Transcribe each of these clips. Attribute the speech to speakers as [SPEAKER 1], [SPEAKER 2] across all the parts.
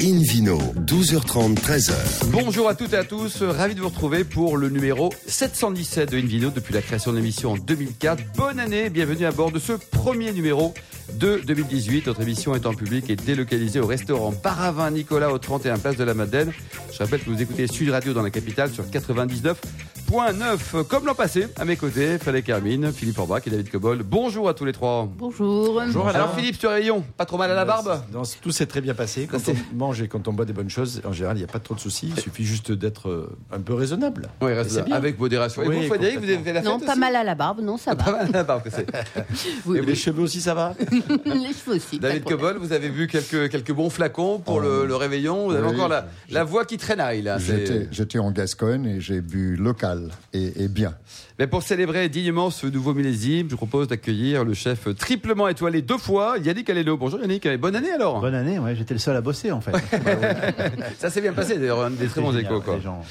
[SPEAKER 1] Invino, 12h30, 13h.
[SPEAKER 2] Bonjour à toutes et à tous, ravi de vous retrouver pour le numéro 717 de Invino depuis la création de l'émission en 2004. Bonne année, bienvenue à bord de ce premier numéro de 2018. Notre émission est en public et délocalisée au restaurant Paravin Nicolas au 31 Place de la Madeleine. Je rappelle que vous écoutez Sud Radio dans la capitale sur 99.9. Comme l'an passé, à mes côtés, Frédéric Hermine, Philippe Orbach et David Cobol. Bonjour à tous les trois.
[SPEAKER 3] Bonjour.
[SPEAKER 2] Bonjour Alors Philippe, sur Rayon, pas trop mal à la barbe
[SPEAKER 4] tout s'est très bien passé. Quand on mange et quand on boit des bonnes choses, en général, il n'y a pas trop de soucis. Il suffit juste d'être euh, un peu raisonnable.
[SPEAKER 2] Oui,
[SPEAKER 4] bien.
[SPEAKER 2] avec modération. Et
[SPEAKER 4] Oui,
[SPEAKER 2] vous, Frédéric, vous avez fait la
[SPEAKER 3] Non, pas
[SPEAKER 2] aussi
[SPEAKER 3] mal à la barbe, non, ça
[SPEAKER 2] Pas
[SPEAKER 3] va.
[SPEAKER 2] mal à la barbe, que c'est.
[SPEAKER 3] Oui,
[SPEAKER 4] Et les cheveux aussi, ça va?
[SPEAKER 3] Les cheveux aussi. pas
[SPEAKER 2] David. Cobol, vous avez vu quelques, quelques bons flacons pour
[SPEAKER 5] Oh.
[SPEAKER 2] le, le réveillon. Vous avez
[SPEAKER 5] Oui,
[SPEAKER 2] encore la, la voix qui traînaille là.
[SPEAKER 5] j'étais en Gascogne et j'ai bu local et, et bien.
[SPEAKER 2] Mais pour célébrer dignement ce nouveau millésime, je vous propose d'accueillir le chef triplement étoilé deux fois, Yannick Aleno. Bonjour Yannick, bonne année alors.
[SPEAKER 6] Bonne année, ouais, j'étais le seul à bosser en fait.
[SPEAKER 2] Ça s'est bien passé d'ailleurs, un des très bons
[SPEAKER 6] génial,
[SPEAKER 2] échos. Quoi.
[SPEAKER 6] gens.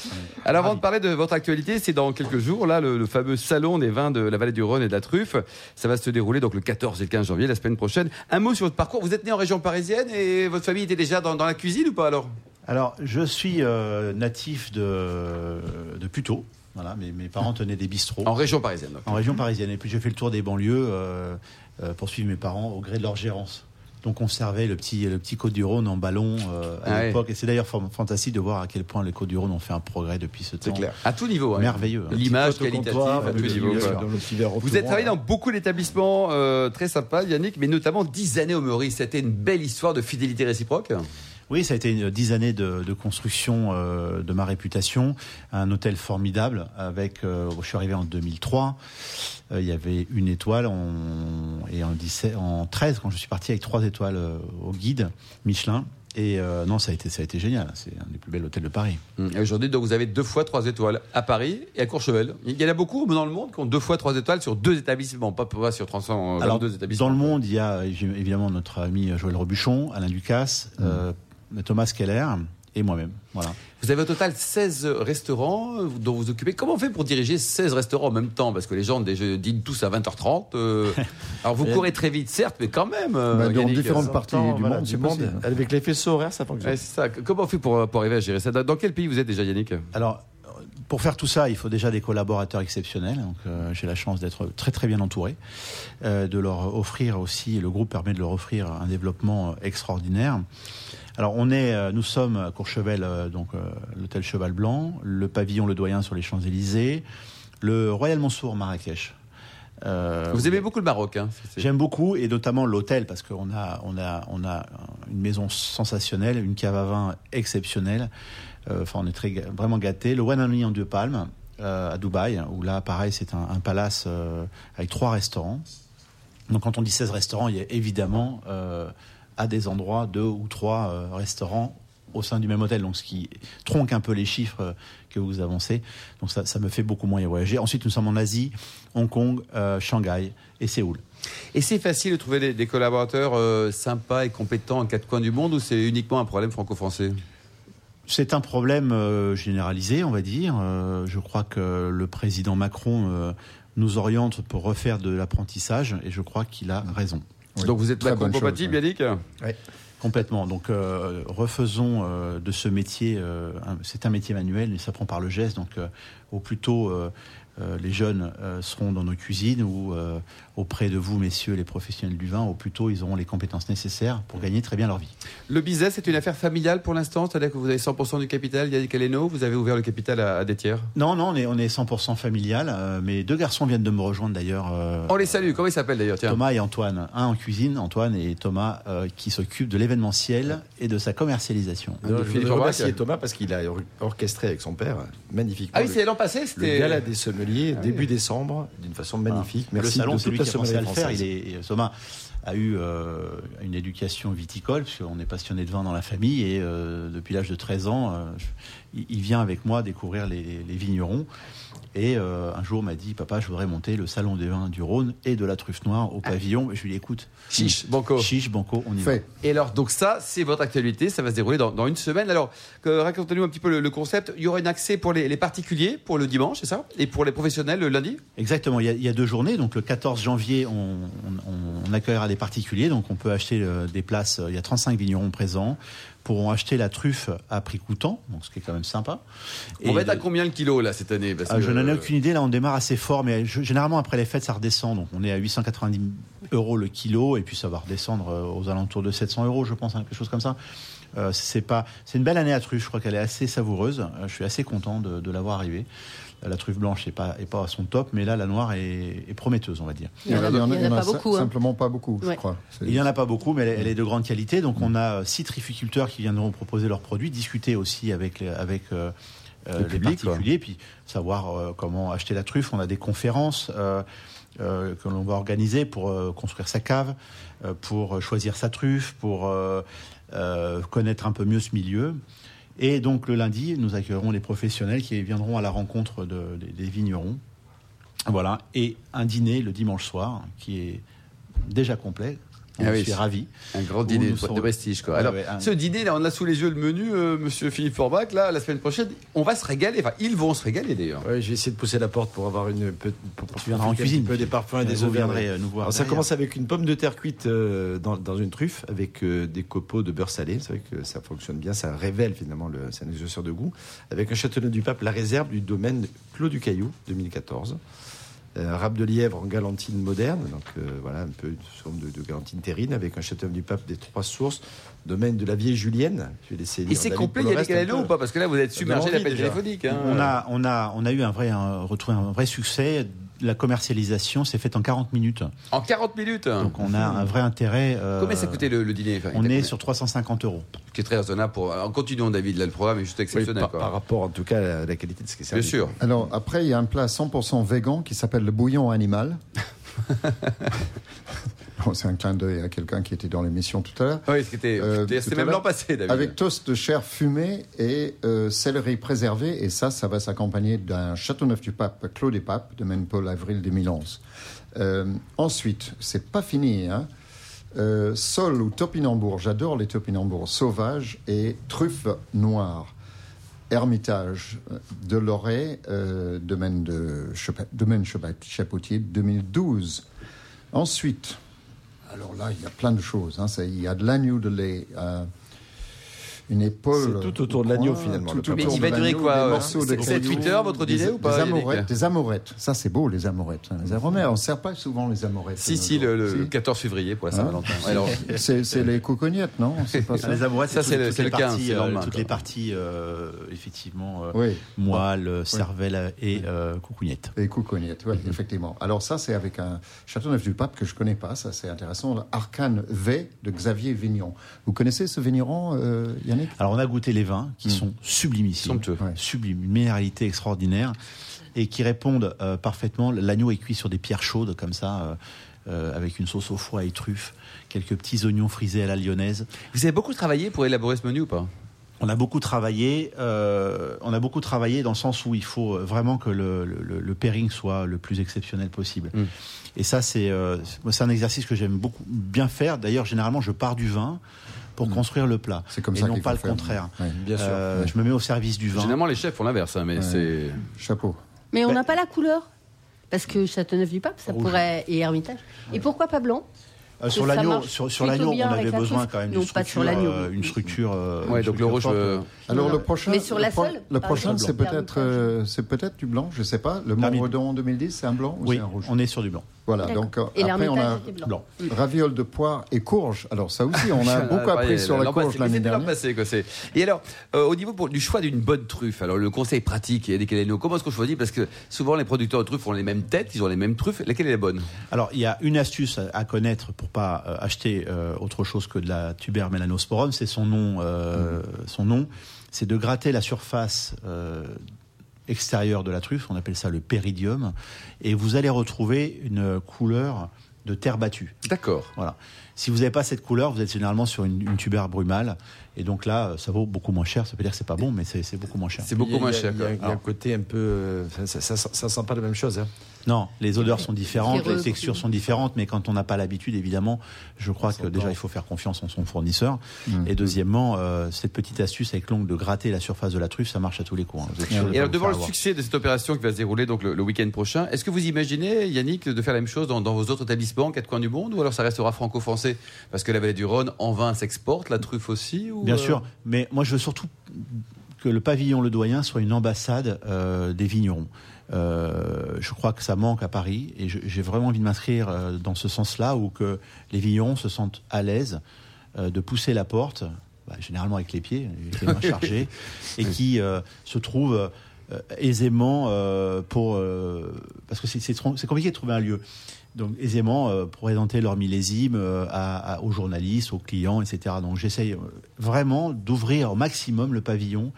[SPEAKER 2] Alors avant de parler de votre actualité, c'est dans quelques jours, là, le, le fameux salon des vins de la vallée du Rhône et de la truffe. Ça va se dérouler donc le 14 et le 15 janvier, la semaine prochaine. Un mot sur votre parcours. Vous êtes né en région parisienne et votre famille était déjà dans, dans la cuisine ou pas alors?
[SPEAKER 6] Alors, je suis euh, natif de, de Puteaux. Voilà, mes, mes parents tenaient des bistrots
[SPEAKER 2] En région parisienne. donc.
[SPEAKER 6] en région parisienne. Et puis j'ai fait le tour des banlieues euh, euh, pour suivre mes parents au gré de leur gérance. Donc on servait le petit, le petit Côte-du-Rhône en ballon euh, à
[SPEAKER 2] Ah ouais.
[SPEAKER 6] l'époque. Et c'est d'ailleurs fan- fantastique de voir à quel point les Côtes-du-Rhône ont fait un progrès depuis ce temps.
[SPEAKER 4] C'est clair.
[SPEAKER 2] À tout niveau. hein.
[SPEAKER 6] Merveilleux. hein.
[SPEAKER 2] L'image qualitative
[SPEAKER 4] comptoir,
[SPEAKER 2] à tout niveau. Vous êtes travaillé
[SPEAKER 4] là.
[SPEAKER 2] dans beaucoup d'établissements euh, très sympas, Yannick, mais notamment 10 années au Meurice. C'était une belle histoire de fidélité réciproque.
[SPEAKER 6] Oui, ça a été une dix années de, de construction euh, de ma réputation. Un hôtel formidable. Avec, euh, je suis arrivé en 2003. Euh, il y avait une étoile on- et en, 17, en 13 quand je suis parti avec trois étoiles euh, au guide Michelin. Et euh, non, ça a été ça a été génial. C'est un des plus bels hôtels de Paris.
[SPEAKER 2] Et aujourd'hui, donc, vous avez deux fois trois étoiles à Paris et à Courchevel. Il y en a beaucoup dans le monde qui ont deux fois trois étoiles sur deux établissements, pas, pas sur 300
[SPEAKER 6] Alors,
[SPEAKER 2] deux établissements.
[SPEAKER 6] dans le monde, il y a évidemment notre ami Joël Robuchon, Alain Ducasse, euh, Thomas Keller et moi-même. Voilà.
[SPEAKER 2] Vous avez au total 16 restaurants euh, dont vous occupez. Comment on fait pour diriger 16 restaurants en même temps? Parce que les gens déjà, dînent tous à 20h30. euh, alors vous courez très vite, certes, mais quand même. euh,
[SPEAKER 5] Bah, dans différentes parties du
[SPEAKER 4] voilà,
[SPEAKER 5] monde,
[SPEAKER 4] du
[SPEAKER 5] c'est
[SPEAKER 4] monde.
[SPEAKER 5] possible.
[SPEAKER 4] Avec les faisceaux horaires, ça fonctionne.
[SPEAKER 2] Ouais, ça. Comment on fait pour, pour arriver à gérer ça? Dans quel pays vous êtes déjà, Yannick?
[SPEAKER 6] Alors, pour faire tout ça, il faut déjà des collaborateurs exceptionnels. Donc, euh, j'ai la chance d'être très très bien entouré, euh, de leur offrir aussi. Le groupe permet de leur offrir un développement extraordinaire. Alors, on est, euh, nous sommes à Courchevel, euh, donc euh, l'hôtel Cheval Blanc, le pavillon Le Doyen sur les Champs Élysées, le Royal Monceau Marrakech. Euh,
[SPEAKER 2] Vous aimez beaucoup le Maroc. Hein
[SPEAKER 6] J'aime beaucoup et notamment l'hôtel parce qu'on a on a on a une maison sensationnelle, une cave à vin exceptionnelle. Euh, Enfin, on est très vraiment gâté. Le One Only en deux palmes euh, à Dubaï, où là, pareil, c'est un, un palace avec trois restaurants. Donc, quand on dit 16 restaurants, il y a évidemment à des endroits deux ou trois euh, restaurants au sein du même hôtel. Donc, ce qui tronque un peu les chiffres euh, que vous avancez. Donc, ça, ça me fait beaucoup moins y voyager. Ensuite, nous sommes en Asie, Hong Kong, euh, Shanghai et Séoul.
[SPEAKER 2] Et c'est facile de trouver des, des collaborateurs euh, sympas et compétents en quatre coins du monde ou c'est uniquement un problème franco-français?
[SPEAKER 6] C'est un problème euh, généralisé, on va dire. Je crois que le président Macron nous oriente pour refaire de l'apprentissage et je crois qu'il a raison.
[SPEAKER 5] Oui,
[SPEAKER 2] Donc vous êtes
[SPEAKER 5] très bonne
[SPEAKER 2] compatible,
[SPEAKER 5] chose,
[SPEAKER 2] Yannick
[SPEAKER 6] Complètement. Donc euh, refaisons euh, de ce métier, euh, c'est un métier manuel, il s'apprend par le geste. Donc euh, au plus tôt les jeunes euh, seront dans nos cuisines ou euh, auprès de vous, messieurs les professionnels du vin, au plus tôt ils auront les compétences nécessaires pour gagner très bien leur vie.
[SPEAKER 2] Le business, c'est une affaire familiale pour l'instant, c'est-à-dire que vous avez 100% du capital, Yannick Aleno, vous avez ouvert le capital à, à des tiers.
[SPEAKER 6] Non, non, on est, on est 100% familial. euh, mes deux garçons viennent de me rejoindre d'ailleurs. euh,
[SPEAKER 2] On les salue, comment ils s'appellent d'ailleurs.
[SPEAKER 6] Thomas et Antoine, un en cuisine, Antoine et Thomas euh, qui s'occupent de l'événementiel et de sa commercialisation.
[SPEAKER 4] Je voudrais remercier Thomas parce qu'il a or- orchestré avec son père magnifiquement.
[SPEAKER 2] Ah oui, c'est l'an passé,
[SPEAKER 4] le
[SPEAKER 2] c'était.
[SPEAKER 4] gala des sommeliers
[SPEAKER 2] Ah
[SPEAKER 4] début décembre d'une façon magnifique.
[SPEAKER 6] le
[SPEAKER 4] Merci
[SPEAKER 6] salon,
[SPEAKER 4] de
[SPEAKER 6] c'est lui qui a pensé à le faire. Il est, Thomas a eu euh, une éducation viticole, puisqu'on est passionné de vin dans la famille, et euh, depuis l'âge de 13 ans, euh, il, il vient avec moi découvrir les, les vignerons. Et euh, un jour m'a dit, papa, je voudrais monter le salon des vins du Rhône et de la truffe noire au pavillon. Je lui ai dit, écoute,
[SPEAKER 2] Chiche, banco.
[SPEAKER 6] chiche, banco, on y va.
[SPEAKER 2] Et alors, donc ça, c'est votre actualité, ça va se dérouler dans, dans une semaine. Alors, que- racontez-nous un petit peu le, le concept. Il y aura un accès pour les, les particuliers pour le dimanche, c'est ça? Et pour les professionnels le lundi?
[SPEAKER 6] Exactement, il y, a, il y a deux journées. Donc le 14 janvier, on, on- on accueillera les particuliers. Donc on peut acheter euh, des places, euh, il y a 35 vignerons présents, pourront acheter la truffe à prix coûtant, donc ce qui est quand même sympa.
[SPEAKER 2] On
[SPEAKER 6] Et
[SPEAKER 2] va être à
[SPEAKER 6] de-
[SPEAKER 2] combien le kilo là cette année? Parce
[SPEAKER 6] ah,
[SPEAKER 2] que-
[SPEAKER 6] je n'en ai aucune idée. Là, on démarre assez fort, mais je- généralement après les fêtes, ça redescend. Donc, on est à 890 euros le kilo, et puis ça va redescendre euh, aux alentours de 700 euros, je pense, hein, quelque chose comme ça. Euh, c'est pas, c'est une belle année à truffe. Je crois qu'elle est assez savoureuse. Euh, je suis assez content de, de l'avoir arrivée. La truffe blanche n'est pas, est pas à son top, mais là, la noire est, est prometteuse, on va dire.
[SPEAKER 3] Il y en a, en pas beaucoup. hein.
[SPEAKER 5] simplement pas beaucoup, je
[SPEAKER 3] Ouais.
[SPEAKER 5] crois.
[SPEAKER 6] Il n'y en a pas beaucoup, mais elle, est- elle est de grande qualité. Donc, on a euh, six trifficulteurs qui viendront proposer leurs produits, discuter aussi avec, les- avec euh, euh,
[SPEAKER 2] quoi.
[SPEAKER 6] particuliers, puis savoir euh, comment acheter la truffe. On a des conférences euh, euh, que l'on va organiser pour euh, construire sa cave, euh, pour choisir sa truffe, pour euh, euh, connaître un peu mieux ce milieu. Et donc, le lundi, nous accueillerons les professionnels qui viendront à la rencontre de- des- des vignerons. Voilà. Et un dîner le dimanche soir qui est déjà complet.
[SPEAKER 2] Ah oui.
[SPEAKER 6] suis ravi.
[SPEAKER 2] Un grand dîner de,
[SPEAKER 6] serons-
[SPEAKER 2] de prestige. Quoi. Alors,
[SPEAKER 6] ouais, un-
[SPEAKER 2] ce dîner, là, on a sous les yeux le menu, euh, monsieur Philippe Forbach. Là, la semaine prochaine, on va se régaler. Enfin, ils vont se régaler d'ailleurs.
[SPEAKER 4] Ouais, j'ai essayé de pousser la porte pour avoir une pour, pour
[SPEAKER 6] Tu viendras en
[SPEAKER 4] un
[SPEAKER 6] cuisine.
[SPEAKER 4] petit peu des parfums et des
[SPEAKER 6] viendrez, euh, nous voir
[SPEAKER 4] Alors, ça commence avec une pomme de terre cuite euh, dans, dans une truffe avec euh, des copeaux de beurre salé. C'est vrai que ça fonctionne bien, ça révèle finalement le, c'est un exhausteur de goût. Avec un châteauneuf du pape, la réserve du domaine Clos du Caillou 2014. Euh, Un râpe de lièvre en galantine moderne, donc euh, voilà un peu une forme de, de galantine terrine avec un châteauneuf du pape des trois sources, domaine de la vieille Julienne. Je vais laisser
[SPEAKER 2] Et c'est complet, il y a des ou pas Parce que là, vous êtes submergé d'appels téléphoniques. hein.
[SPEAKER 6] On a, on a, on a eu un vrai, un, retrouvé un vrai succès. La commercialisation s'est faite en 40 minutes.
[SPEAKER 2] En 40 minutes.
[SPEAKER 6] Donc on a un vrai intérêt. euh,
[SPEAKER 2] Combien ça coûtait le, le dîner Enfin,
[SPEAKER 6] On est sur 350 euros.
[SPEAKER 2] Ce qui est très raisonnable pour. En continuant, David, là, le programme est juste
[SPEAKER 4] Oui,
[SPEAKER 2] exceptionnel.
[SPEAKER 4] par,
[SPEAKER 2] quoi.
[SPEAKER 4] par rapport en tout cas à la qualité de ce qui est
[SPEAKER 2] Bien
[SPEAKER 4] servi.
[SPEAKER 2] sûr.
[SPEAKER 5] Alors, après, il y a un plat 100% végan qui s'appelle le bouillon animal. Bon, c'est un clin d'œil à quelqu'un qui était dans l'émission tout à l'heure.
[SPEAKER 2] Oui, c'était
[SPEAKER 5] Euh,
[SPEAKER 2] c'était- même l'an passé, David.
[SPEAKER 5] Avec toast de chair fumée et euh, céleri préservé. Et ça, ça va s'accompagner d'un Châteauneuf du Pape, Clos des Papes, de même Paul Avril 2011. Euh, ensuite, c'est pas fini. Hein. Euh, sol ou topinambour, j'adore les topinambours sauvages et truffes noires. Hermitage euh, de Lorey, euh, domaine de domaine Chapoutier, 2012. Ensuite, alors là, il y a plein de choses. hein. Il y a de l'agneau de lait, euh, une épaule.
[SPEAKER 4] C'est tout autour de
[SPEAKER 5] au
[SPEAKER 4] l'agneau, finalement,
[SPEAKER 5] tout.
[SPEAKER 2] Mais il va
[SPEAKER 5] de
[SPEAKER 2] durer quoi
[SPEAKER 5] des
[SPEAKER 2] euh,
[SPEAKER 5] morceaux de
[SPEAKER 2] c'est- C'est
[SPEAKER 5] cailloux,
[SPEAKER 2] 8 heures votre
[SPEAKER 5] des-
[SPEAKER 2] dîner ou pas
[SPEAKER 5] Des
[SPEAKER 2] Yannick
[SPEAKER 5] amorettes, des amorettes. Ça, c'est beau, les amorettes. hein. Les amorettes, on ne sert pas souvent les amorettes.
[SPEAKER 2] Si,
[SPEAKER 5] nos
[SPEAKER 2] si, le,
[SPEAKER 5] jours.
[SPEAKER 2] le
[SPEAKER 5] Si.
[SPEAKER 2] 14 février pour la
[SPEAKER 5] Hein
[SPEAKER 2] Saint-Valentin.
[SPEAKER 5] C'est les cocognettes, non C'est pas ça
[SPEAKER 6] Les amourettes,
[SPEAKER 2] Ça,
[SPEAKER 6] c'est
[SPEAKER 2] le-
[SPEAKER 6] toutes
[SPEAKER 2] c'est
[SPEAKER 6] les
[SPEAKER 2] le 15,
[SPEAKER 6] parties,
[SPEAKER 2] c'est le
[SPEAKER 6] euh, toutes les parties, euh, effectivement, euh,
[SPEAKER 5] Oui.
[SPEAKER 6] moelle, euh, cervelle et euh, coucougnette.
[SPEAKER 5] Les coucognettes, oui, effectivement. Alors ça, c'est avec un Châteauneuf du Pape que je connais pas, ça c'est intéressant, l'Arcane V de Xavier Vignon. Vous connaissez ce vigneron, euh,
[SPEAKER 6] Alors on a goûté les vins qui sont sublimissimes,
[SPEAKER 2] Somptueux.
[SPEAKER 5] Ouais.
[SPEAKER 6] sublimes, une minéralité extraordinaire et qui répondent euh, parfaitement. L'agneau est cuit sur des pierres chaudes comme ça, euh, euh, avec une sauce au foie et truffes, quelques petits oignons frisés à la lyonnaise.
[SPEAKER 2] Vous avez beaucoup travaillé pour élaborer ce menu ou pas?
[SPEAKER 6] On a beaucoup travaillé. euh, on a beaucoup travaillé dans le sens où il faut vraiment que le, le- le pairing soit le plus exceptionnel possible.
[SPEAKER 2] Mm.
[SPEAKER 6] Et ça, c'est euh, c'est un exercice que j'aime beaucoup bien faire. D'ailleurs, généralement, je pars du vin pour construire le plat,
[SPEAKER 5] C'est comme
[SPEAKER 6] et
[SPEAKER 5] ça
[SPEAKER 6] non pas le
[SPEAKER 5] faire.
[SPEAKER 6] contraire.
[SPEAKER 5] Ouais.
[SPEAKER 4] Bien sûr.
[SPEAKER 6] Euh, Je me mets au service du vin.
[SPEAKER 2] Généralement, les chefs font l'inverse, hein, mais
[SPEAKER 5] Ouais.
[SPEAKER 2] c'est.
[SPEAKER 5] Chapeau.
[SPEAKER 3] Mais on
[SPEAKER 6] Ben-
[SPEAKER 3] n'a pas la couleur. Parce que Châteauneuf-du-Pape, ça
[SPEAKER 6] Rouge.
[SPEAKER 3] pourrait. et Hermitage. Et pourquoi pas blanc
[SPEAKER 6] Euh, sur l'agneau, sur, l'agneau, on avait besoin quand même d'une
[SPEAKER 3] pas sur
[SPEAKER 6] structure, euh, une structure. euh,
[SPEAKER 2] Ouais,
[SPEAKER 6] une
[SPEAKER 2] donc le rouge. euh,
[SPEAKER 5] Alors le prochain,
[SPEAKER 3] Mais sur la
[SPEAKER 5] le, pro-
[SPEAKER 3] seule,
[SPEAKER 5] le prochain, c'est peut-être, euh, c'est peut-être du blanc, je sais pas. Le Montredon 2010, c'est un blanc ou
[SPEAKER 6] Oui,
[SPEAKER 5] c'est un rouge
[SPEAKER 6] on est sur du blanc.
[SPEAKER 5] Voilà. Donc euh,
[SPEAKER 3] Et
[SPEAKER 5] après on a
[SPEAKER 3] blanc.
[SPEAKER 5] Ravioles de poire et courge. Alors ça aussi, on a beaucoup appris
[SPEAKER 2] pareil,
[SPEAKER 5] sur la
[SPEAKER 2] l'an
[SPEAKER 5] courge l'année dernière.
[SPEAKER 2] passé, quoi, Et alors, euh, au niveau pour- du choix d'une bonne truffe, alors le conseil pratique, Yannick Aleno, comment est-ce qu'on choisit? Parce que souvent les producteurs de truffes ont les mêmes têtes, ils ont les mêmes truffes. Laquelle est la bonne?
[SPEAKER 6] Alors, il y a une astuce à, à connaître pour pas euh, acheter euh, autre chose que de la tuber melanosporum, c'est son nom. euh, Son nom, c'est de gratter la surface euh, extérieure de la truffe, on appelle ça le péridium, et vous allez retrouver une couleur de terre battue.
[SPEAKER 2] D'accord.
[SPEAKER 6] Voilà. Si vous n'avez pas cette couleur, vous êtes généralement sur une, une tubère brumale. Et donc là, ça vaut beaucoup moins cher. Ça veut dire que c'est pas bon, mais c'est beaucoup moins cher.
[SPEAKER 2] C'est beaucoup moins cher.
[SPEAKER 4] Il y a, il y a un côté un peu. euh, ça, ça, ça, ça sent pas la même chose. Hein.
[SPEAKER 6] Non, les odeurs sont différentes, les textures sont différentes, mais quand on n'a pas l'habitude, évidemment, je crois que déjà il faut faire confiance en son fournisseur. Et deuxièmement, euh, cette petite astuce avec l'ongle de gratter la surface de la truffe, ça marche à tous les coups. hein. Vous êtes sûr de
[SPEAKER 2] Et alors, devant le
[SPEAKER 6] avoir.
[SPEAKER 2] succès de cette opération qui va se dérouler donc le, le week-end prochain, est-ce que vous imaginez, Yannick, de faire la même chose dans, dans vos autres établissements, quatre coins du monde, ou alors ça restera franco-français Parce que la vallée du Rhône, en vin, s'exporte, la truffe aussi ou,
[SPEAKER 6] Bien
[SPEAKER 2] euh,
[SPEAKER 6] sûr, mais moi je veux surtout que le pavillon Le Doyen soit une ambassade euh, des vignerons. Euh, je crois que ça manque à Paris et j'ai vraiment envie de m'inscrire euh, dans ce sens-là où que les vignerons se sentent à l'aise euh, de pousser la porte, bah, généralement avec les pieds, avec les mains chargées, et qui se trouvent aisément pour parce que c'est- compliqué de trouver un lieu. Donc aisément pour présenter leur millésime à- à- aux journalistes, aux clients, etc. Donc j'essaye vraiment d'ouvrir au maximum le pavillon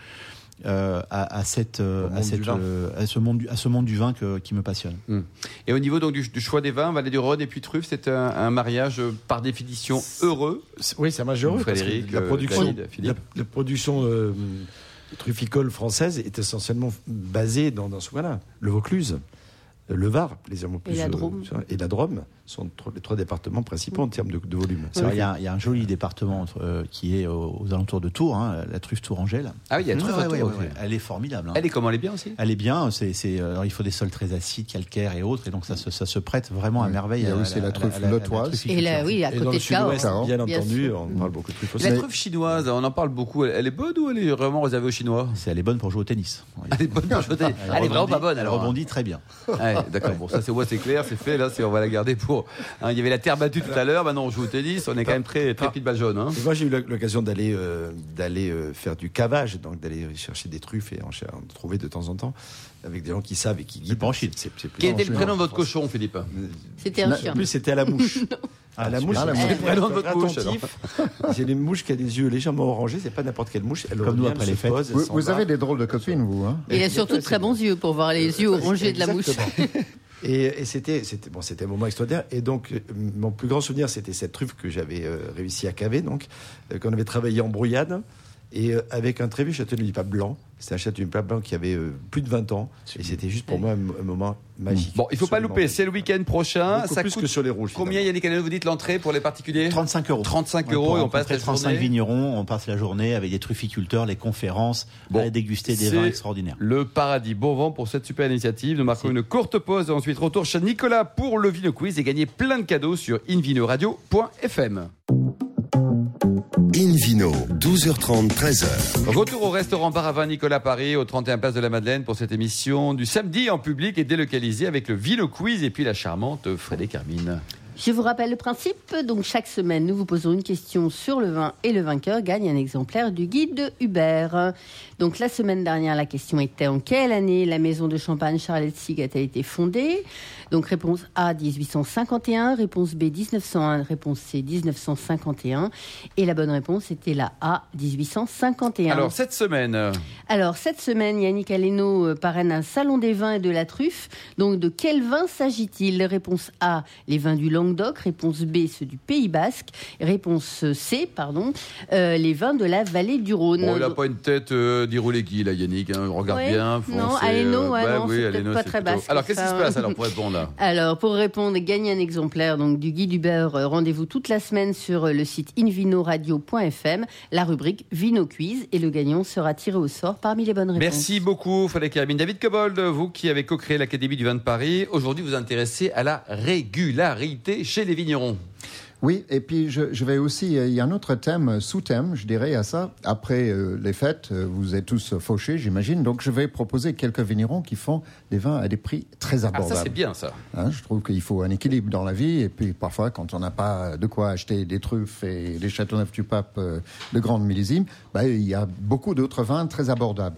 [SPEAKER 6] euh, à, à cette,
[SPEAKER 4] Au monde
[SPEAKER 6] à,
[SPEAKER 4] du
[SPEAKER 6] cette,
[SPEAKER 4] vin.
[SPEAKER 6] euh, à ce monde, du- à ce monde du vin que- qui me passionne.
[SPEAKER 2] Et au niveau donc du, du choix des vins, vallée du Rhône et puis truffe, c'est un, un mariage euh, par définition heureux.
[SPEAKER 4] C'est- Oui, c'est majeur.
[SPEAKER 2] Frédéric,
[SPEAKER 4] la
[SPEAKER 2] euh,
[SPEAKER 4] production,
[SPEAKER 2] David, Philippe.
[SPEAKER 4] la, la production euh, trufficole française est essentiellement basée dans, dans ce coin-là. Le Vaucluse, le Var, les plus,
[SPEAKER 3] la
[SPEAKER 4] euh,
[SPEAKER 3] Drôme.
[SPEAKER 4] et la Drôme sont les trois départements principaux en termes de, de volume. C'est
[SPEAKER 6] Il y, a, il y a un joli département euh, qui est aux, aux alentours de Tours, hein, la truffe Tourangelle.
[SPEAKER 2] Ah oui, il y a
[SPEAKER 6] Ouais,
[SPEAKER 2] truffe
[SPEAKER 6] ouais,
[SPEAKER 2] à
[SPEAKER 6] ouais,
[SPEAKER 2] Tours,
[SPEAKER 6] ouais,
[SPEAKER 2] ok.
[SPEAKER 6] ouais. Elle est formidable. hein.
[SPEAKER 2] Elle est comment Elle est bien aussi?
[SPEAKER 6] Elle est bien, c'est, c'est, euh, alors il faut des sols très acides, calcaires et autres, et donc ça se, ça se prête vraiment à
[SPEAKER 5] Oui.
[SPEAKER 6] merveille. À
[SPEAKER 5] aussi la truffe lotoise.
[SPEAKER 3] Et là, oui, à
[SPEAKER 4] Et
[SPEAKER 3] côté de Cahors.
[SPEAKER 4] bien entendu, on parle beaucoup de truffes aussi.
[SPEAKER 2] La truffe chinoise, on en parle beaucoup. Elle, est bonne ou elle est vraiment réservée aux Chinois?
[SPEAKER 6] C'est, elle est bonne pour jouer au tennis.
[SPEAKER 2] Elle est bonne pour jeter. Elle, est vraiment pas bonne.
[SPEAKER 6] Elle
[SPEAKER 2] hein.
[SPEAKER 6] rebondit très bien.
[SPEAKER 2] D'accord, bon, ça c'est ouais, c'est clair, c'est fait. Là, c'est- on va la garder pour. hein, il y avait la terre battue tout à l'heure, maintenant on joue au tennis, on est quand même très, très petite balle jaune. Hein.
[SPEAKER 4] Moi, j'ai eu l'occasion d'aller euh, d'aller euh, faire du cavage, donc d'aller chercher des truffes et en, en trouver de temps en temps avec des gens qui savent et qui guident.
[SPEAKER 6] pas en Chine.
[SPEAKER 4] C'est- c'est plus
[SPEAKER 2] Quel était le
[SPEAKER 4] en
[SPEAKER 2] prénom de votre cochon, Philippe?
[SPEAKER 3] C'était un
[SPEAKER 4] En
[SPEAKER 3] chien.
[SPEAKER 4] plus, c'était à la mouche. à la mouche,
[SPEAKER 5] Ah,
[SPEAKER 4] c'est
[SPEAKER 5] mouche.
[SPEAKER 4] très
[SPEAKER 2] Prénom de votre mouche.
[SPEAKER 4] C'est une mouche qui a des yeux légèrement orangés, c'est pas n'importe quelle mouche. Elle
[SPEAKER 6] Comme nous après
[SPEAKER 4] elle
[SPEAKER 6] les fêtes.
[SPEAKER 5] Vous, vous avez des drôles de copines, vous. Hein
[SPEAKER 3] Et il a surtout de très bons yeux pour voir les yeux orangés de la mouche.
[SPEAKER 4] Exactement. Et, et c'était, c'était, bon, c'était un moment extraordinaire. Et donc, euh, mon plus grand souvenir, c'était cette truffe que j'avais euh, réussi à caver, donc, euh, qu'on avait travaillé en brouillade, et euh, avec un très vieux château du pape blanc. C'était un château du pape blanc qui avait euh, plus de 20 ans. Et c'était juste pour moi un, un moment magique.
[SPEAKER 2] Bon, il faut pas louper, c'est le week-end prochain.
[SPEAKER 4] Beaucoup
[SPEAKER 2] Ça
[SPEAKER 4] plus
[SPEAKER 2] coûte
[SPEAKER 4] que sur les rouges.
[SPEAKER 2] combien. Yannick Aleno, vous dites l'entrée pour les particuliers
[SPEAKER 6] 35 euros.
[SPEAKER 2] 35
[SPEAKER 6] Ouais,
[SPEAKER 2] euros et on passe la
[SPEAKER 6] 35
[SPEAKER 2] journée.
[SPEAKER 6] vignerons, on passe la journée avec des trufficulteurs, les conférences,
[SPEAKER 2] Bon,
[SPEAKER 6] à déguster des
[SPEAKER 2] c'est
[SPEAKER 6] vins extraordinaires.
[SPEAKER 2] Le paradis. Bon vent pour cette super initiative. Nous marquons une courte pause et ensuite retour chez Nicolas pour le Vino Quiz et gagner plein de cadeaux sur invinoradio.fm.
[SPEAKER 1] Invino, 12h30, 13h.
[SPEAKER 2] Retour au restaurant Bar à Vin Nicolas Paris, au 31 Place de la Madeleine, pour cette émission du samedi en public et délocalisée avec le Vino Quiz et puis la charmante Frédéric Carmine.
[SPEAKER 3] Je vous rappelle le principe. Donc, chaque semaine, nous vous posons une question sur le vin et le vainqueur gagne un exemplaire du guide de Hubert. Donc, la semaine dernière, la question était en quelle année la maison de champagne Charlotte Sig a été fondée? Donc, réponse A, 1851. Réponse B, 1901. Réponse C, 1951. Et la bonne réponse était la A, 1851.
[SPEAKER 2] Alors, cette semaine, euh,
[SPEAKER 3] Alors, cette semaine, Yannick Aleno euh, parraine un salon des vins et de la truffe. Donc, de quel vin s'agit-il? Réponse A, les vins du Languedoc. Réponse B, ceux du Pays Basque. Réponse C, pardon, euh, les vins de la vallée du Rhône.
[SPEAKER 2] bon, il n'a pas une tête euh, d'Irouleki, là, Yannick. hein, regarde
[SPEAKER 3] Ouais,
[SPEAKER 2] bien.
[SPEAKER 3] non,
[SPEAKER 2] foncez,
[SPEAKER 3] Aleno, ouais,
[SPEAKER 2] bah
[SPEAKER 3] non,
[SPEAKER 2] oui, Aleno,
[SPEAKER 3] pas très
[SPEAKER 2] plutôt-
[SPEAKER 3] basque,
[SPEAKER 2] Alors, qu'est-ce qui se passe alors pour répondre là?
[SPEAKER 3] Alors, pour répondre, gagner un exemplaire donc, du guide Hubert, euh, rendez-vous toute la semaine sur euh, le site invinoradio.fm, la rubrique Vino Quiz, et le gagnant sera tiré au sort parmi les bonnes réponses.
[SPEAKER 2] Merci beaucoup, Frédéric Carmine. David Cobold, vous qui avez co-créé l'Académie du vin de Paris, aujourd'hui vous vous intéressez à la régularité chez les vignerons.
[SPEAKER 5] Oui, et puis je, je vais aussi, il y a un autre thème, sous-thème, je dirais à ça. Après euh, les fêtes, euh, vous êtes tous fauchés, j'imagine. Donc je vais proposer quelques vignerons qui font des vins à des prix très
[SPEAKER 2] Ah,
[SPEAKER 5] abordables.
[SPEAKER 2] ça c'est bien ça.
[SPEAKER 5] Hein, je trouve qu'il faut un équilibre dans la vie. Et puis parfois, quand on n'a pas de quoi acheter des truffes et des Châteauneuf du Pape euh, de grandes millésimes, bah, il y a beaucoup d'autres vins très abordables.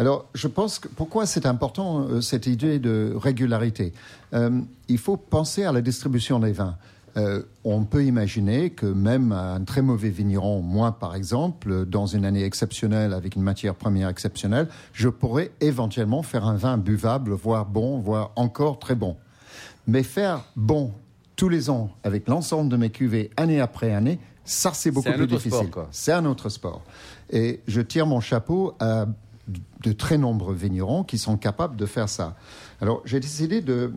[SPEAKER 5] Alors, je pense que pourquoi c'est important euh, cette idée de régularité? Euh, Il faut penser à la distribution des vins. Euh, on peut imaginer que même un très mauvais vigneron, moi par exemple, dans une année exceptionnelle avec une matière première exceptionnelle, je pourrais éventuellement faire un vin buvable, voire bon, voire encore très bon. Mais faire bon tous les ans avec l'ensemble de mes cuvées, année après année, ça c'est beaucoup plus difficile. C'est un autre sport. Et je tire mon chapeau à de très nombreux vignerons qui sont capables de faire ça. Alors j'ai décidé de,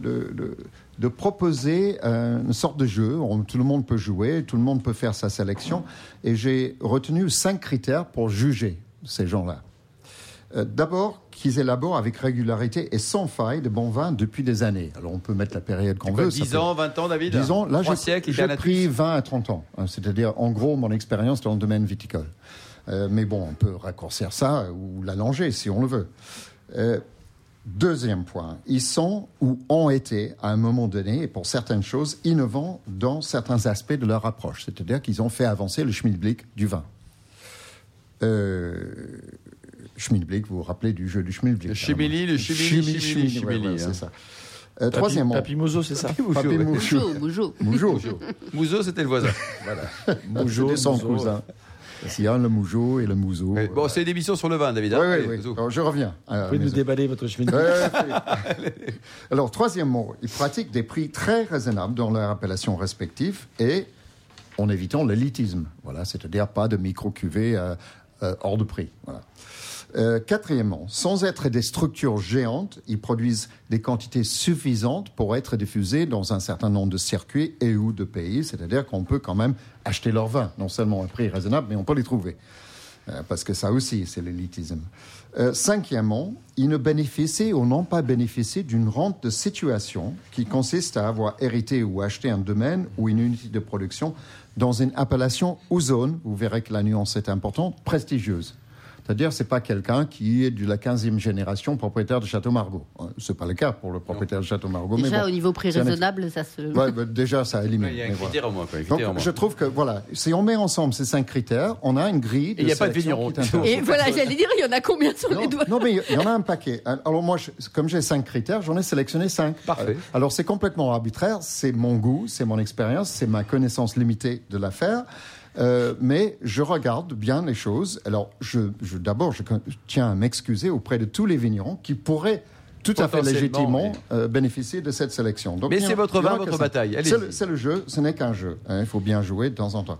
[SPEAKER 5] de, de- de proposer euh, une sorte de jeu. On- tout le monde peut jouer, tout le monde peut faire sa sélection. Et j'ai retenu cinq critères pour juger ces gens-là. Euh, D'abord, qu'ils élaborent avec régularité et sans faille de bons vins depuis des années. Alors on peut mettre la période qu'on veut. ça
[SPEAKER 2] 10
[SPEAKER 5] peut-
[SPEAKER 2] ans, 20 ans, David
[SPEAKER 5] Disons, là, j'ai pris 20 à 30 ans. hein, C'est-à-dire, en gros, mon expérience dans le domaine viticole. Euh, mais bon, on peut raccourcir ça ou l'allonger si on le veut. Euh, deuxième point, ils sont ou ont été, à un moment donné, et pour certaines choses, innovants dans certains aspects de leur approche. C'est-à-dire qu'ils ont fait avancer le schmilblick du vin. Euh, Schmilblick, vous vous rappelez du jeu du Schmilblick
[SPEAKER 2] Le chimili, le chimili, chimili, chimili,
[SPEAKER 5] ouais, ouais,
[SPEAKER 2] hein.
[SPEAKER 5] c'est ça. Euh, troisièmement,
[SPEAKER 4] Papy Mozo, c'est ça
[SPEAKER 3] Moujo. Moujo.
[SPEAKER 2] Mouzo, c'était le voisin.
[SPEAKER 4] Moujo,
[SPEAKER 5] C'était son
[SPEAKER 4] Mouzo.
[SPEAKER 5] cousin. Il y a le Moujo et le Mouzo.
[SPEAKER 2] Ouais, Bon, c'est une émission sur le vin, David. hein
[SPEAKER 5] Oui, oui,
[SPEAKER 2] Allez,
[SPEAKER 5] oui.
[SPEAKER 2] Mouzo.
[SPEAKER 5] Alors, je reviens.
[SPEAKER 4] Vous pouvez nous
[SPEAKER 5] maison.
[SPEAKER 4] déballer votre chemin.
[SPEAKER 5] Alors, troisièmement, ils pratiquent des prix très raisonnables dans leurs appellations respectives et en évitant l'élitisme. Voilà, c'est-à-dire pas de micro-cuvées euh, euh, hors de prix. Voilà. Euh, quatrièmement, sans être des structures géantes, ils produisent des quantités suffisantes pour être diffusées dans un certain nombre de circuits et ou de pays. C'est-à-dire qu'on peut quand même acheter leur vin, non seulement à un prix raisonnable, mais on peut les trouver. Euh, parce que ça aussi, c'est l'élitisme. Euh, cinquièmement, ils ne bénéficient ou n'ont pas bénéficié d'une rente de situation qui consiste à avoir hérité ou acheté un domaine ou une unité de production dans une appellation ou zone, vous verrez que la nuance est importante, prestigieuse. C'est-à-dire, c'est pas quelqu'un qui est de la 15e génération propriétaire de Château Margaux. Euh, C'est pas le cas pour le propriétaire de Château Margaux. mais
[SPEAKER 3] Déjà,
[SPEAKER 5] bon,
[SPEAKER 3] au niveau prix raisonnable, ça se.
[SPEAKER 5] Ouais, bah, déjà, ça élimine.
[SPEAKER 2] Il y a un
[SPEAKER 5] mais voilà.
[SPEAKER 2] critère au moins.
[SPEAKER 5] Donc,
[SPEAKER 2] moins.
[SPEAKER 5] je trouve que, voilà, si on met ensemble ces cinq critères, on a une grille.
[SPEAKER 2] Et il y a pas de vigneron.
[SPEAKER 3] Et voilà, j'allais dire, il y en a combien sur les
[SPEAKER 5] Non,
[SPEAKER 3] doigts
[SPEAKER 5] non, mais il y en a un paquet. Alors moi, je- comme j'ai cinq critères, j'en ai sélectionné cinq.
[SPEAKER 2] Parfait.
[SPEAKER 5] Euh, Alors c'est complètement arbitraire, c'est mon goût, c'est mon expérience, c'est ma connaissance limitée de l'affaire. Euh, mais je regarde bien les choses. Alors, je, je- d'abord, je tiens à m'excuser auprès de tous les vignerons qui pourraient tout à fait légitimement
[SPEAKER 2] mais-
[SPEAKER 5] euh, bénéficier de cette sélection. Donc,
[SPEAKER 2] Mais c'est votre vin,
[SPEAKER 5] a
[SPEAKER 2] votre bataille. Allez-y.
[SPEAKER 5] C'est le, c'est le jeu, ce n'est qu'un jeu. hein, Il faut bien jouer de temps en temps.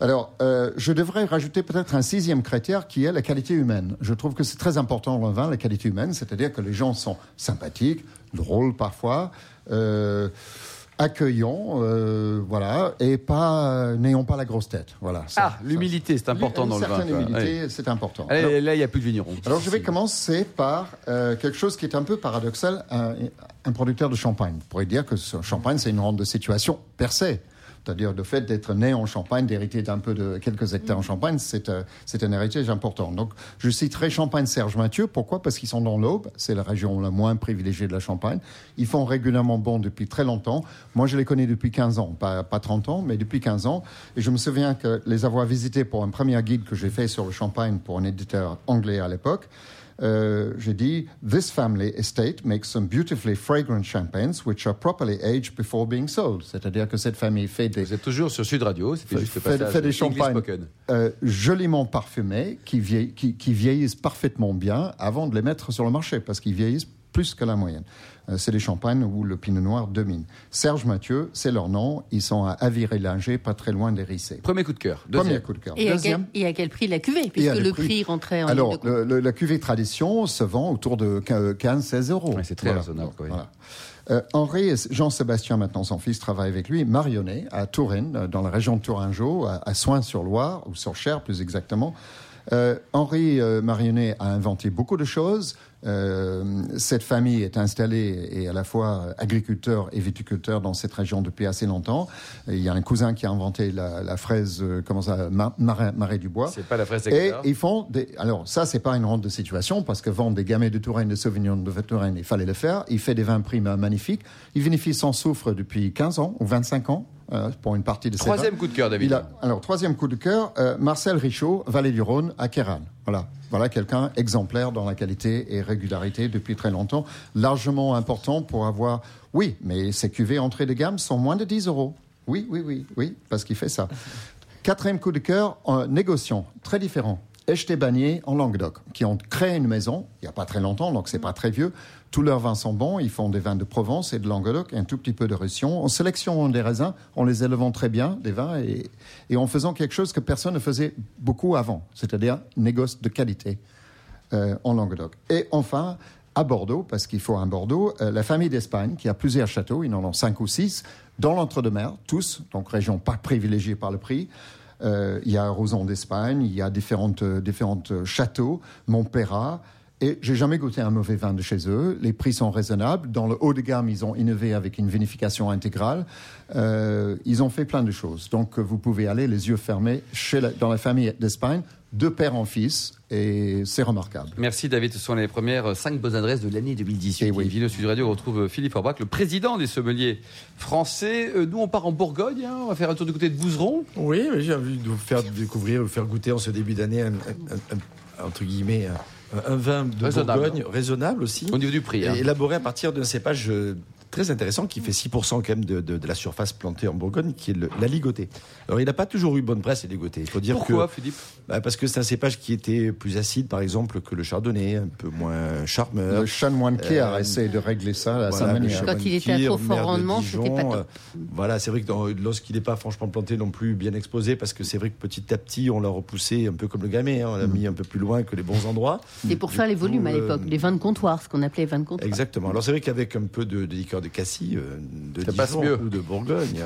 [SPEAKER 5] Alors, euh, je devrais rajouter peut-être un sixième critère qui est la qualité humaine. Je trouve que c'est très important dans le vin, la qualité humaine, c'est-à-dire que les gens sont sympathiques, drôles parfois, euh, accueillants, euh, voilà, et pas n'ayons pas la grosse tête. Voilà. ça-
[SPEAKER 2] Ah, l'humilité, c'est important dans le vin.
[SPEAKER 5] certaine
[SPEAKER 2] quoi.
[SPEAKER 5] humilité,
[SPEAKER 2] Allez.
[SPEAKER 5] c'est important.
[SPEAKER 2] Allez,
[SPEAKER 5] Alors-
[SPEAKER 2] là, il n'y a plus de vignerons.
[SPEAKER 5] alors je vais commencer par euh, quelque chose qui est un peu paradoxal. Un, un producteur de champagne. Pourriez dire que ce champagne, c'est une rente de situation per se. C'est-à-dire le fait d'être né en Champagne, d'hériter d'un peu de quelques hectares en Champagne, c'est euh, c'est un héritage important. Donc je citerai Champagne Serge Mathieu. Pourquoi? Parce qu'ils sont dans l'Aube, c'est la région la moins privilégiée de la Champagne. Ils font régulièrement bon depuis très longtemps. Moi, je les connais depuis 15 ans, pas, pas 30 ans, mais depuis 15 ans. Et je me souviens que les avoir visités pour un premier guide que j'ai fait sur le Champagne pour un éditeur anglais à l'époque, euh, j'ai dit This family estate makes some beautifully fragrant champagnes which are properly aged before being sold. C'est-à-dire que cette famille fait des,
[SPEAKER 2] Vous êtes toujours sur Sud Radio, c'était juste le
[SPEAKER 5] fait-
[SPEAKER 2] passage.
[SPEAKER 5] fait des champagnes euh, joliment parfumés qui, vieille- qui, qui vieillissent parfaitement bien avant de les mettre sur le marché parce qu'ils vieillissent plus que la moyenne. Euh, c'est des champagnes où le pinot noir domine. Serge Mathieu, c'est leur nom. Ils sont à Aviré-Linger, pas très loin des Rissés.
[SPEAKER 2] Premier coup de cœur. Deuxième.
[SPEAKER 5] Premier coup de cœur.
[SPEAKER 3] et à, quel,
[SPEAKER 5] Deuxième.
[SPEAKER 3] et à quel prix la cuvée Puisque
[SPEAKER 5] le prix.
[SPEAKER 3] prix rentrait en
[SPEAKER 5] Alors,
[SPEAKER 3] de
[SPEAKER 5] le- la cuvée tradition se vend autour de 15-16 euros.
[SPEAKER 2] Ouais, c'est très raisonnable, quoi, oui.
[SPEAKER 5] Voilà. Euh, Henri et Jean-Sébastien, maintenant son fils, travaille avec lui, Marionnet, à Touraine, euh, dans la région de Touringeau, à, à Soins-sur-Loire, ou sur Cher plus exactement. Euh, Henri euh, Marionnet a inventé beaucoup de choses. Euh, cette famille est installée et à la fois agriculteur et viticulteur dans cette région depuis assez longtemps. Et il y a un cousin qui a inventé la, la fraise, euh, comment ça, ma- marais, marais du bois.
[SPEAKER 2] C'est pas la fraise
[SPEAKER 5] Et ils font des. Alors, ça, c'est pas une rente de situation, parce que vendre des gamets de Touraine, des Sauvignon de Touraine, il fallait le faire. Il fait des vins primes magnifiques. Il vinifie sans soufre depuis 15 ans ou 25 ans, euh, pour une partie de ses
[SPEAKER 2] Troisième
[SPEAKER 5] vins.
[SPEAKER 2] coup de cœur, David.
[SPEAKER 5] Il a- alors, troisième coup de cœur, euh, Marcel Richaud, Vallée du Rhône, à Kéran. Voilà. Voilà quelqu'un exemplaire dans la qualité et régularité depuis très longtemps, largement important pour avoir. Oui, mais ces cuvées entrée de gamme sont moins de 10 euros. Oui, oui, oui, oui, parce qu'il fait ça. Quatrième coup de cœur, euh, négociant, très différent. Echtebanier en Languedoc, qui ont créé une maison il n'y a pas très longtemps, donc c'est pas très vieux. Tous leurs vins sont bons, ils font des vins de Provence et de Languedoc, et un tout petit peu de Roussillon. En sélectionnant des raisins, en les élevant très bien, des vins, et, et en faisant quelque chose que personne ne faisait beaucoup avant, c'est-à-dire négoce de qualité euh, en Languedoc. Et enfin, à Bordeaux, parce qu'il faut un Bordeaux, euh, la famille d'Espagne, qui a plusieurs châteaux, ils en ont cinq ou six, dans l'entre-deux-mer, tous, donc région pas privilégiée par le prix. Euh, il y a Roson d'Espagne, il y a différentes, euh, différentes euh, châteaux, Montperrat, et j'ai jamais goûté un mauvais vin de chez eux. Les prix sont raisonnables. Dans le haut de gamme, ils ont innové avec une vinification intégrale. Euh, ils ont fait plein de choses. Donc, vous pouvez aller les yeux fermés chez la- dans la famille d'Espagne, de père en fils, et c'est remarquable.
[SPEAKER 2] Merci David, ce sont les premières 5 bonnes adresses de l'année 2018.
[SPEAKER 5] Eh oui.
[SPEAKER 2] Et Vino Sud Radio retrouve Philippe Orbach, le président des sommeliers français. Euh, nous, on part en Bourgogne, hein, on va faire un tour du côté de Bouzeron.
[SPEAKER 4] Oui, j'ai envie de vous faire découvrir, vous faire goûter en ce début d'année, un, un- un- entre guillemets, un, vin de
[SPEAKER 2] Raisonnable.
[SPEAKER 4] Bourgogne raisonnable aussi,
[SPEAKER 2] Au niveau du prix. hein.
[SPEAKER 4] élaboré à partir d'un cépage très intéressant qui fait 6% quand même de, de- de la surface plantée en Bourgogne, qui est le- la ligotée. Alors, il n'a pas toujours eu bonne presse, la ligotée. Il faut dire
[SPEAKER 2] Pourquoi,
[SPEAKER 4] que
[SPEAKER 2] Philippe?
[SPEAKER 4] Bah, parce que c'est un cépage qui était plus acide, par exemple, que le chardonnay, un peu moins charmeur.
[SPEAKER 5] Le chanoine qui a
[SPEAKER 4] Euh,
[SPEAKER 5] essayé de régler ça à sa
[SPEAKER 4] Voilà, le
[SPEAKER 5] manière.
[SPEAKER 3] Quand il était à trop fort rendement, c'était pas top.
[SPEAKER 4] euh, Voilà, c'est vrai que dans- lorsqu'il n'est pas franchement planté non plus bien exposé, parce que c'est vrai que petit à petit, on l'a repoussé un peu comme le gamay, hein, on l'a mis un peu plus loin que les bons endroits.
[SPEAKER 3] C'est pour faire les volumes à
[SPEAKER 4] euh,
[SPEAKER 3] l'époque, les vins de comptoir, ce qu'on appelait les vins de comptoir.
[SPEAKER 4] Exactement. Alors c'est vrai qu'avec un peu de, de liqueur de cassis, euh, de
[SPEAKER 2] Ça passe
[SPEAKER 4] Dijon
[SPEAKER 2] mieux.
[SPEAKER 4] ou de Bourgogne,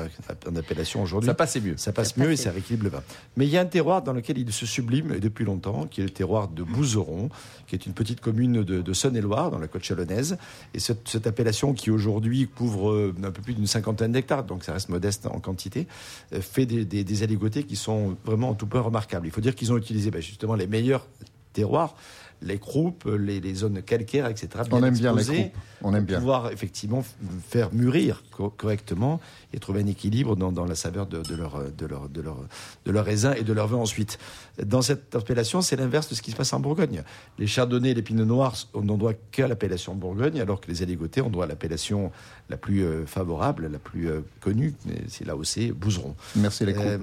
[SPEAKER 4] en appellation aujourd'hui,
[SPEAKER 2] Ça passait mieux.
[SPEAKER 4] ça passe
[SPEAKER 3] Ça
[SPEAKER 4] mieux et ça rééquilibre le vin. Mais il y a un terroir dans lequel il se sublime depuis longtemps, qui est le terroir de Bouzeron, qui est une petite commune de, de Saône-et-Loire, dans la côte chalonnaise. Et cette, cette appellation, qui aujourd'hui couvre euh, un peu plus d'une cinquantaine d'hectares, donc ça reste modeste en quantité, euh, fait des, des, des aligotés qui sont vraiment en tout point remarquables. Il faut dire qu'ils ont utilisé ben, justement les meilleurs terroirs, les croupes, les, les zones calcaires, etc.
[SPEAKER 5] On aime bien les croupes. On aime bien.
[SPEAKER 4] pouvoir effectivement faire mûrir co- correctement et trouver un équilibre dans, dans la saveur de, de leur, de, leur, de, leur, de leur raisin et de leur vin ensuite. Dans cette appellation, c'est l'inverse de ce qui se passe en Bourgogne. Les chardonnays et les pinots noirs, on n'en doit qu'à l'appellation Bourgogne, alors que les aligotés, on doit à l'appellation la plus euh, favorable, la plus euh, connue, mais c'est là aussi Bouzeron.
[SPEAKER 5] Merci les croupes.
[SPEAKER 4] Euh,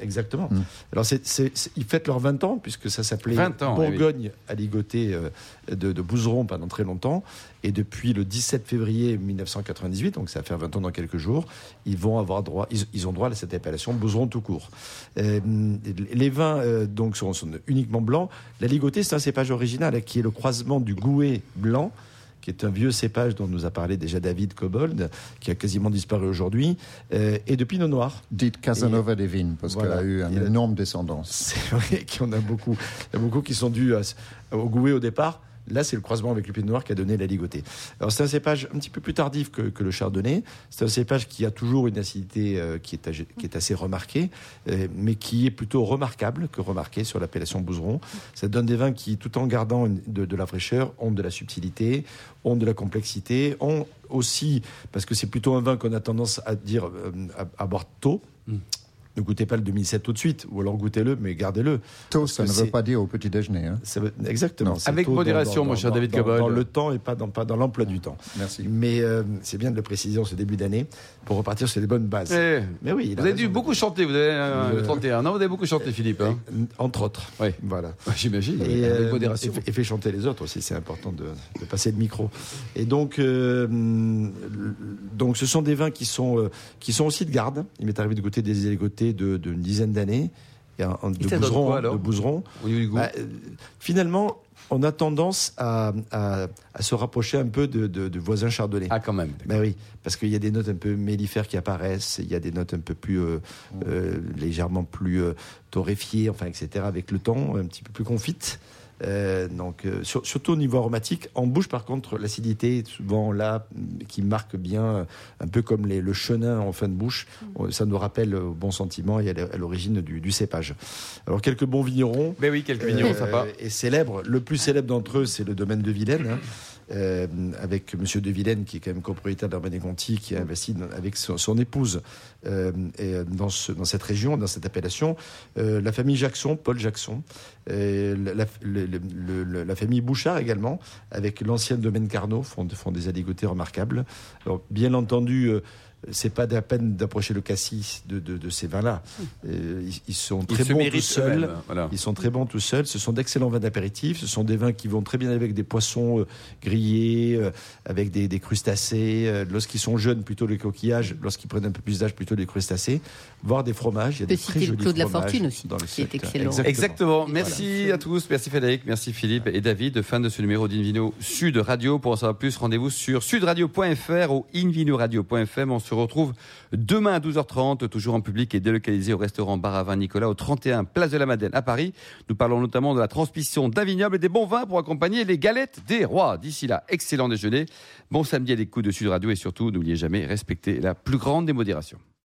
[SPEAKER 4] exactement.
[SPEAKER 5] Mm.
[SPEAKER 4] Alors, c'est, c'est- c'est- ils fêtent leurs 20 ans, puisque ça s'appelait
[SPEAKER 2] 20 ans, oui,
[SPEAKER 4] Bourgogne à ligoté euh, de, de Bouzeron pendant très longtemps. Et depuis le 17 février 1998, donc ça va faire 20 ans dans quelques jours, ils vont avoir droit, ils, ils ont droit à cette appellation Bouzeron tout court. Euh, les vins euh, donc sont, sont uniquement blancs. La ligotée, c'est un cépage original hein, qui est le croisement du gouet blanc qui est un vieux cépage dont nous a parlé déjà David Cobold, qui a quasiment disparu aujourd'hui, euh, et de pinot noir.
[SPEAKER 5] Dites Casanova des vignes, parce
[SPEAKER 4] Voilà.
[SPEAKER 5] qu'elle a eu une énorme descendance.
[SPEAKER 4] C'est vrai qu'il y en a beaucoup. Il y a beaucoup qui sont dus à- au gouet au départ. Là, c'est le croisement avec le pinot noir qui a donné la ligotée. Alors, c'est un cépage un petit peu plus tardif que, le chardonnay. C'est un cépage qui a toujours une acidité euh, qui, est, assez remarquée, euh, mais qui est plutôt remarquable que remarqué sur l'appellation Bouzeron. Ça donne des vins qui, tout en gardant de, la fraîcheur, ont de la subtilité, ont de la complexité, ont aussi, parce que c'est plutôt un vin qu'on a tendance à dire euh, à, à boire tôt. Ne goûtez pas le 2007 tout de suite, ou alors goûtez-le, mais gardez-le.
[SPEAKER 5] Tôt, ça ne veut pas dire au petit déjeuner. hein.
[SPEAKER 4] Ça veut- exactement.
[SPEAKER 5] Non.
[SPEAKER 2] Avec modération,
[SPEAKER 4] dans-
[SPEAKER 2] mon cher David
[SPEAKER 4] dans-
[SPEAKER 2] Cobold.
[SPEAKER 4] Dans le temps et pas dans, pas dans l'emploi du temps.
[SPEAKER 5] Merci.
[SPEAKER 4] Mais euh, c'est bien de le préciser en ce début d'année pour repartir sur les bonnes bases.
[SPEAKER 2] Eh,
[SPEAKER 4] Mais oui,
[SPEAKER 2] vous avez dû beaucoup chanter, vous avez euh,
[SPEAKER 4] Je-
[SPEAKER 2] 31 ans, vous avez beaucoup chanté, Philippe. hein.
[SPEAKER 4] Entre autres.
[SPEAKER 2] Oui.
[SPEAKER 4] Voilà.
[SPEAKER 2] J'imagine,
[SPEAKER 4] Et,
[SPEAKER 2] avec
[SPEAKER 4] euh,
[SPEAKER 2] modération.
[SPEAKER 4] et fait- et fait chanter les autres aussi, c'est important de, de passer le micro. Et donc, euh, donc ce sont des vins qui sont, euh, qui sont aussi de garde. Il m'est arrivé de goûter des élégotés de, d'une dizaine d'années, de, Bouzeron,
[SPEAKER 2] quoi,
[SPEAKER 4] de Bouzeron.
[SPEAKER 2] Goût.
[SPEAKER 4] Bah, euh, finalement, on a tendance à, à- à se rapprocher un peu de, de, de voisins chardonnay.
[SPEAKER 2] Ah, quand même.
[SPEAKER 4] Ben oui, parce qu'il y a des notes un peu mellifères qui apparaissent, il y a des notes un peu plus euh, euh, légèrement plus euh, torréfiées, enfin etc. avec le temps, un petit peu plus confites. Euh, donc euh, sur- surtout au niveau aromatique, en bouche par contre l'acidité est souvent là mm, qui marque bien, euh, un peu comme les- le chenin en fin de bouche, Euh, ça nous rappelle au bon sentiment et à l'origine du, du cépage. Alors quelques bons vignerons.
[SPEAKER 2] Ben oui, quelques vignerons
[SPEAKER 4] Euh,
[SPEAKER 2] sympas.
[SPEAKER 4] Et célèbres. Le plus célèbre d'entre eux, c'est le domaine de Vilaine, hein, euh, avec Monsieur de Vilaine, qui est quand même copropriétaire d'Armanet Conti, qui a investi dans- avec son, son épouse euh, et, euh, dans, ce- dans cette région, dans cette appellation. Euh, la famille Jackson, Paul Jackson, la, la- le- le- le- la famille Bouchard également, avec l'ancien domaine Carnot, font, font des aligotés remarquables. Alors, bien entendu, c'est pas la peine d'approcher le cassis de, de, de ces vins-là. Euh, ils, ils sont très bons tout seuls.
[SPEAKER 2] voilà.
[SPEAKER 4] Ils sont très bons tout seuls. Ce sont d'excellents vins d'apéritif. Ce sont des vins qui vont très bien avec des poissons euh, grillés, euh, avec des, des crustacés. Lorsqu'ils sont jeunes, plutôt les coquillages. Lorsqu'ils prennent un peu plus d'âge, plutôt les crustacés. Voire des fromages. Il y a des très
[SPEAKER 3] citer le
[SPEAKER 4] jolis
[SPEAKER 3] Clos de la
[SPEAKER 4] fromages
[SPEAKER 3] Fortune aussi,
[SPEAKER 4] dans le
[SPEAKER 3] qui est excellent.
[SPEAKER 2] Exactement. Merci à tous. Merci Frédéric. Merci Philippe et David. Fin de ce numéro d'Invino Sud Radio. Pour en savoir plus, rendez-vous sur sudradio.fr ou invinoradio.fm. On se retrouve demain à 12h30, toujours en public et délocalisé au restaurant Bar à Vin Nicolas au 31 Place de la Madeleine à Paris. Nous parlons notamment de la transmission d'un vignoble et des bons vins pour accompagner les galettes des rois. D'ici là, excellent déjeuner. Bon samedi à l'écoute de Sud Radio et surtout, n'oubliez jamais, respectez la plus grande des modérations.